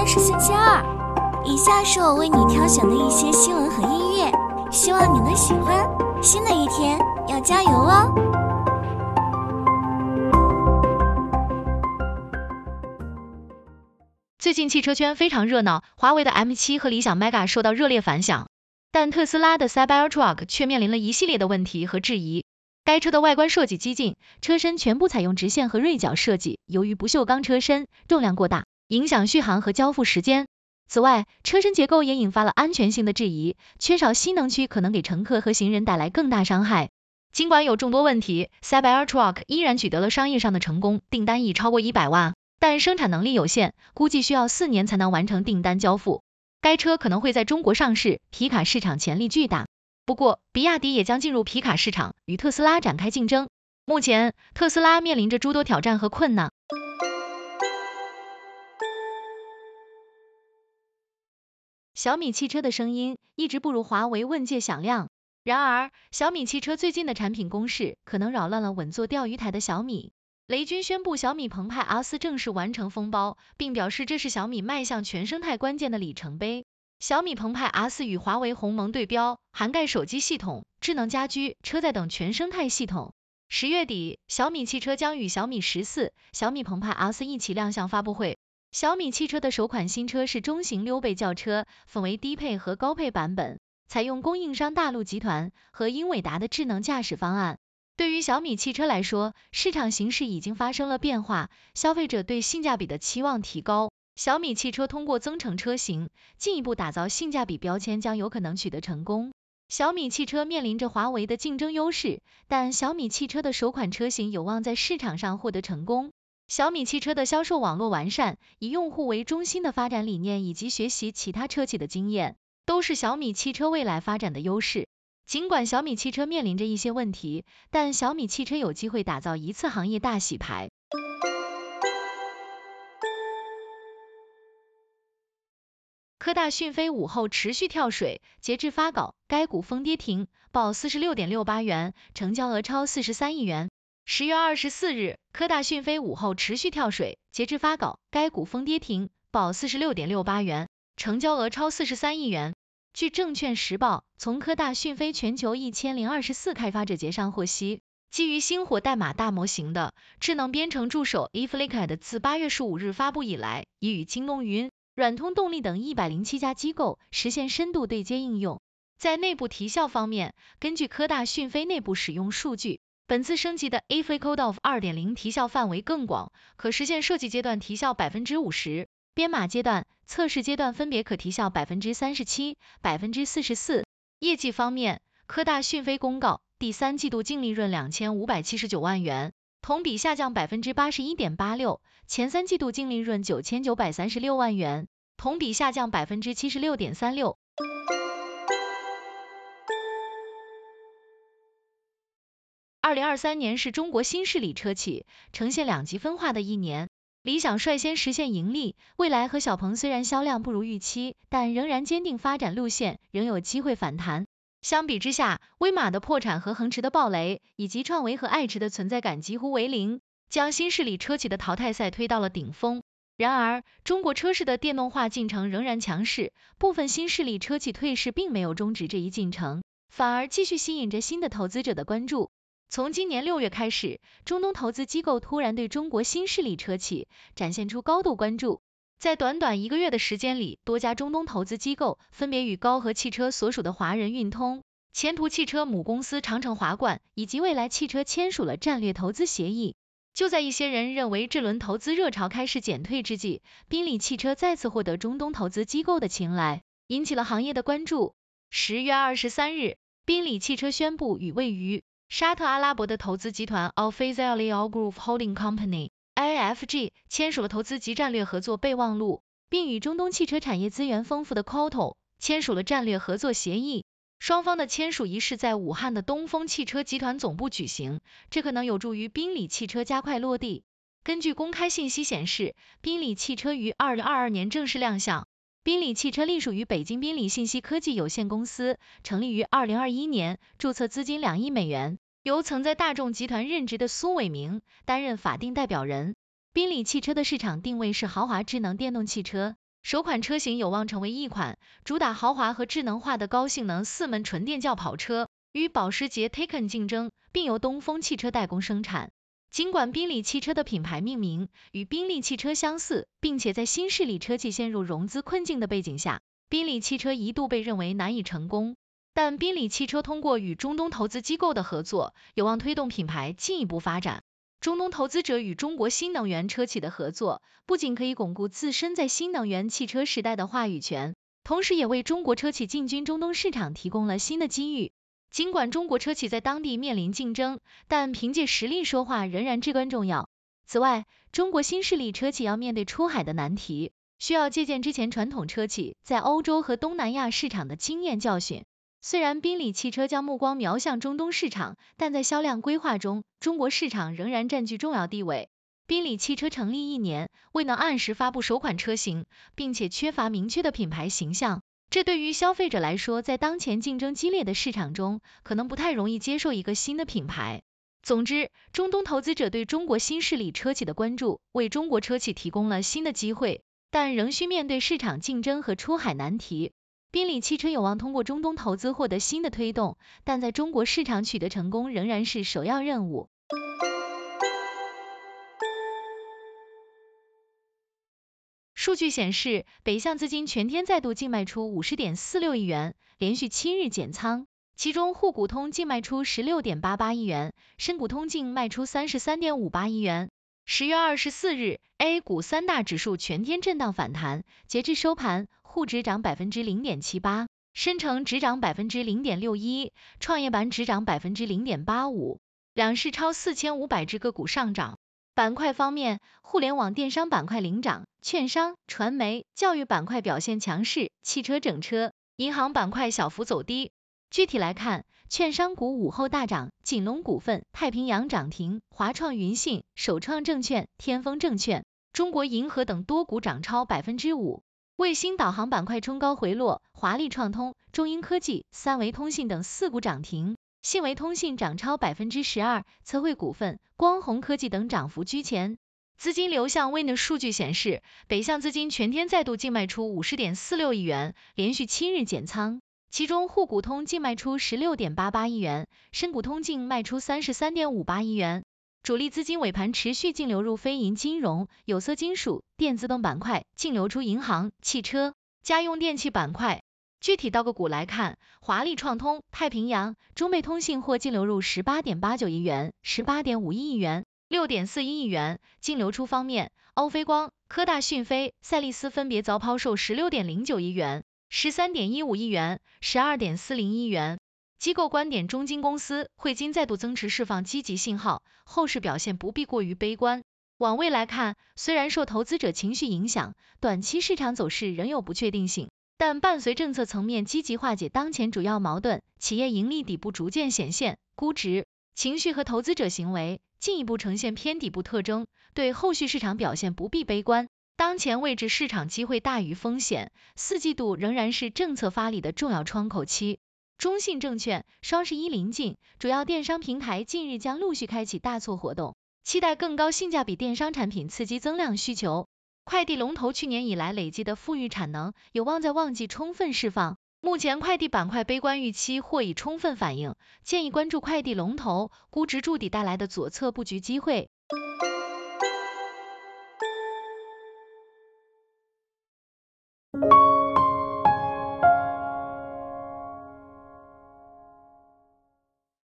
天是星期二，以下是我为你挑选的一些新闻和音乐，希望你能喜欢。新的一天要加油哦！最近汽车圈非常热闹，华为的 M7 和理想 Mega 受到热烈反响，但特斯拉的 Cybertruck 却面临了一系列的问题和质疑。该车的外观设计激进，车身全部采用直线和锐角设计，由于不锈钢车身，重量过大，影响续航和交付时间。此外，车身结构也引发了安全性的质疑，缺少吸能区可能给乘客和行人带来更大伤害。尽管有众多问题，Cybertruck 依然取得了商业上的成功，订单已超过一百万，但生产能力有限，估计需要四年才能完成订单交付。该车可能会在中国上市，皮卡市场潜力巨大。不过，比亚迪也将进入皮卡市场，与特斯拉展开竞争。目前，特斯拉面临着诸多挑战和困难。小米汽车的声音一直不如华为问界响亮。然而，小米汽车最近的产品攻势可能扰乱了稳坐钓鱼台的小米。雷军宣布小米澎湃 R 四正式完成封包，并表示这是小米迈向全生态关键的里程碑。小米澎湃 R 四与华为鸿蒙对标，涵盖手机系统、智能家居、车载等全生态系统。十月底，小米汽车将与小米十四、小米澎湃 R 四一起亮相发布会。小米汽车的首款新车是中型溜背轿车，分为低配和高配版本，采用供应商大陆集团和英伟达的智能驾驶方案。对于小米汽车来说，市场形势已经发生了变化，消费者对性价比的期望提高。小米汽车通过增程车型，进一步打造性价比标签，将有可能取得成功。小米汽车面临着华为的竞争优势，但小米汽车的首款车型有望在市场上获得成功。小米汽车的销售网络完善，以用户为中心的发展理念，以及学习其他车企的经验，都是小米汽车未来发展的优势。尽管小米汽车面临着一些问题，但小米汽车有机会打造一次行业大洗牌。科大讯飞午后持续跳水，截至发稿，该股封跌停，报四十六点六八元，成交额超四十三亿元。十月二十四日，科大讯飞午后持续跳水，截至发稿，该股封跌停，报四十六点六八元，成交额超四十三亿元。据证券时报，从科大讯飞全球一千零二十四开发者节上获悉，基于星火代码大模型的智能编程助手 eFlickad 自八月十五日发布以来，已与京东云。软通动力等一百零七家机构实现深度对接应用。在内部提效方面，根据科大讯飞内部使用数据，本次升级的 a f l i Code of 二点零提效范围更广，可实现设计阶段提效百分之五十，编码阶段、测试阶段分别可提效百分之三十七、百分之四十四。业绩方面，科大讯飞公告，第三季度净利润两千五百七十九万元。同比下降百分之八十一点八六，前三季度净利润九千九百三十六万元，同比下降百分之七十六点三六。二零二三年是中国新势力车企呈现两极分化的一年，理想率先实现盈利，蔚来和小鹏虽然销量不如预期，但仍然坚定发展路线，仍有机会反弹。相比之下，威马的破产和恒驰的暴雷，以及创维和爱驰的存在感几乎为零，将新势力车企的淘汰赛推到了顶峰。然而，中国车市的电动化进程仍然强势，部分新势力车企退市并没有终止这一进程，反而继续吸引着新的投资者的关注。从今年六月开始，中东投资机构突然对中国新势力车企展现出高度关注。在短短一个月的时间里，多家中东投资机构分别与高和汽车所属的华人运通、前途汽车母公司长城华冠以及蔚来汽车签署了战略投资协议。就在一些人认为这轮投资热潮开始减退之际，宾利汽车再次获得中东投资机构的青睐，引起了行业的关注。十月二十三日，宾利汽车宣布与位于沙特阿拉伯的投资集团 Al f a z a l Al Group Holding Company。IFG 签署了投资及战略合作备忘录，并与中东汽车产业资源丰富的 c o t o 签署了战略合作协议。双方的签署仪式在武汉的东风汽车集团总部举行，这可能有助于宾利汽车加快落地。根据公开信息显示，宾利汽车于二零二二年正式亮相。宾利汽车隶属于北京宾利信息科技有限公司，成立于二零二一年，注册资金两亿美元。由曾在大众集团任职的苏伟明担任法定代表人。宾利汽车的市场定位是豪华智能电动汽车，首款车型有望成为一款主打豪华和智能化的高性能四门纯电轿跑车，与保时捷 Taycan 竞争，并由东风汽车代工生产。尽管宾利汽车的品牌命名与宾利汽车相似，并且在新势力车企陷入融资困境的背景下，宾利汽车一度被认为难以成功。但宾利汽车通过与中东投资机构的合作，有望推动品牌进一步发展。中东投资者与中国新能源车企的合作，不仅可以巩固自身在新能源汽车时代的话语权，同时也为中国车企进军中东市场提供了新的机遇。尽管中国车企在当地面临竞争，但凭借实力说话仍然至关重要。此外，中国新势力车企要面对出海的难题，需要借鉴之前传统车企在欧洲和东南亚市场的经验教训。虽然宾利汽车将目光瞄向中东市场，但在销量规划中，中国市场仍然占据重要地位。宾利汽车成立一年，未能按时发布首款车型，并且缺乏明确的品牌形象。这对于消费者来说，在当前竞争激烈的市场中，可能不太容易接受一个新的品牌。总之，中东投资者对中国新势力车企的关注，为中国车企提供了新的机会，但仍需面对市场竞争和出海难题。宾利汽车有望通过中东投资获得新的推动，但在中国市场取得成功仍然是首要任务。数据显示，北向资金全天再度净卖出五十点四六亿元，连续七日减仓。其中沪股通净卖出十六点八八亿元，深股通净卖出三十三点五八亿元。十月二十四日，A 股三大指数全天震荡反弹，截至收盘，沪指涨百分之零点七八，深成指涨百分之零点六一，创业板指涨百分之零点八五，两市超四千五百只个股上涨。板块方面，互联网电商板块领涨，券商、传媒、教育板块表现强势，汽车整车、银行板块小幅走低。具体来看，券商股午后大涨，锦龙股份、太平洋涨停，华创云信、首创证券、天风证券、中国银河等多股涨超百分之五。卫星导航板块冲高回落，华丽创通、中英科技、三维通信等四股涨停。信维通信涨超百分之十二，测绘股份、光弘科技等涨幅居前。资金流向 Win 数据显示，北向资金全天再度净卖出五十点四六亿元，连续七日减仓。其中沪股通净卖出十六点八八亿元，深股通净卖出三十三点五八亿元。主力资金尾盘持续净流入非银金融、有色金属、电子等板块，净流出银行、汽车、家用电器板块。具体到个股来看，华丽创通、太平洋、中贝通信或净流入十八点八九亿元、十八点五一亿元、六点四一亿元。净流出方面，欧菲光、科大讯飞、赛力斯分别遭抛售十六点零九亿元、十三点一五亿元、十二点四零亿元。机构观点：中金公司、汇金再度增持释放积极信号，后市表现不必过于悲观。往未来看，虽然受投资者情绪影响，短期市场走势仍有不确定性。但伴随政策层面积极化解当前主要矛盾，企业盈利底部逐渐显现，估值、情绪和投资者行为进一步呈现偏底部特征，对后续市场表现不必悲观。当前位置市场机会大于风险，四季度仍然是政策发力的重要窗口期。中信证券双十一临近，主要电商平台近日将陆续开启大促活动，期待更高性价比电商产品刺激增量需求。快递龙头去年以来累积的富裕产能有望在旺季充分释放，目前快递板块悲观预期或已充分反映，建议关注快递龙头估值筑底带来的左侧布局机会。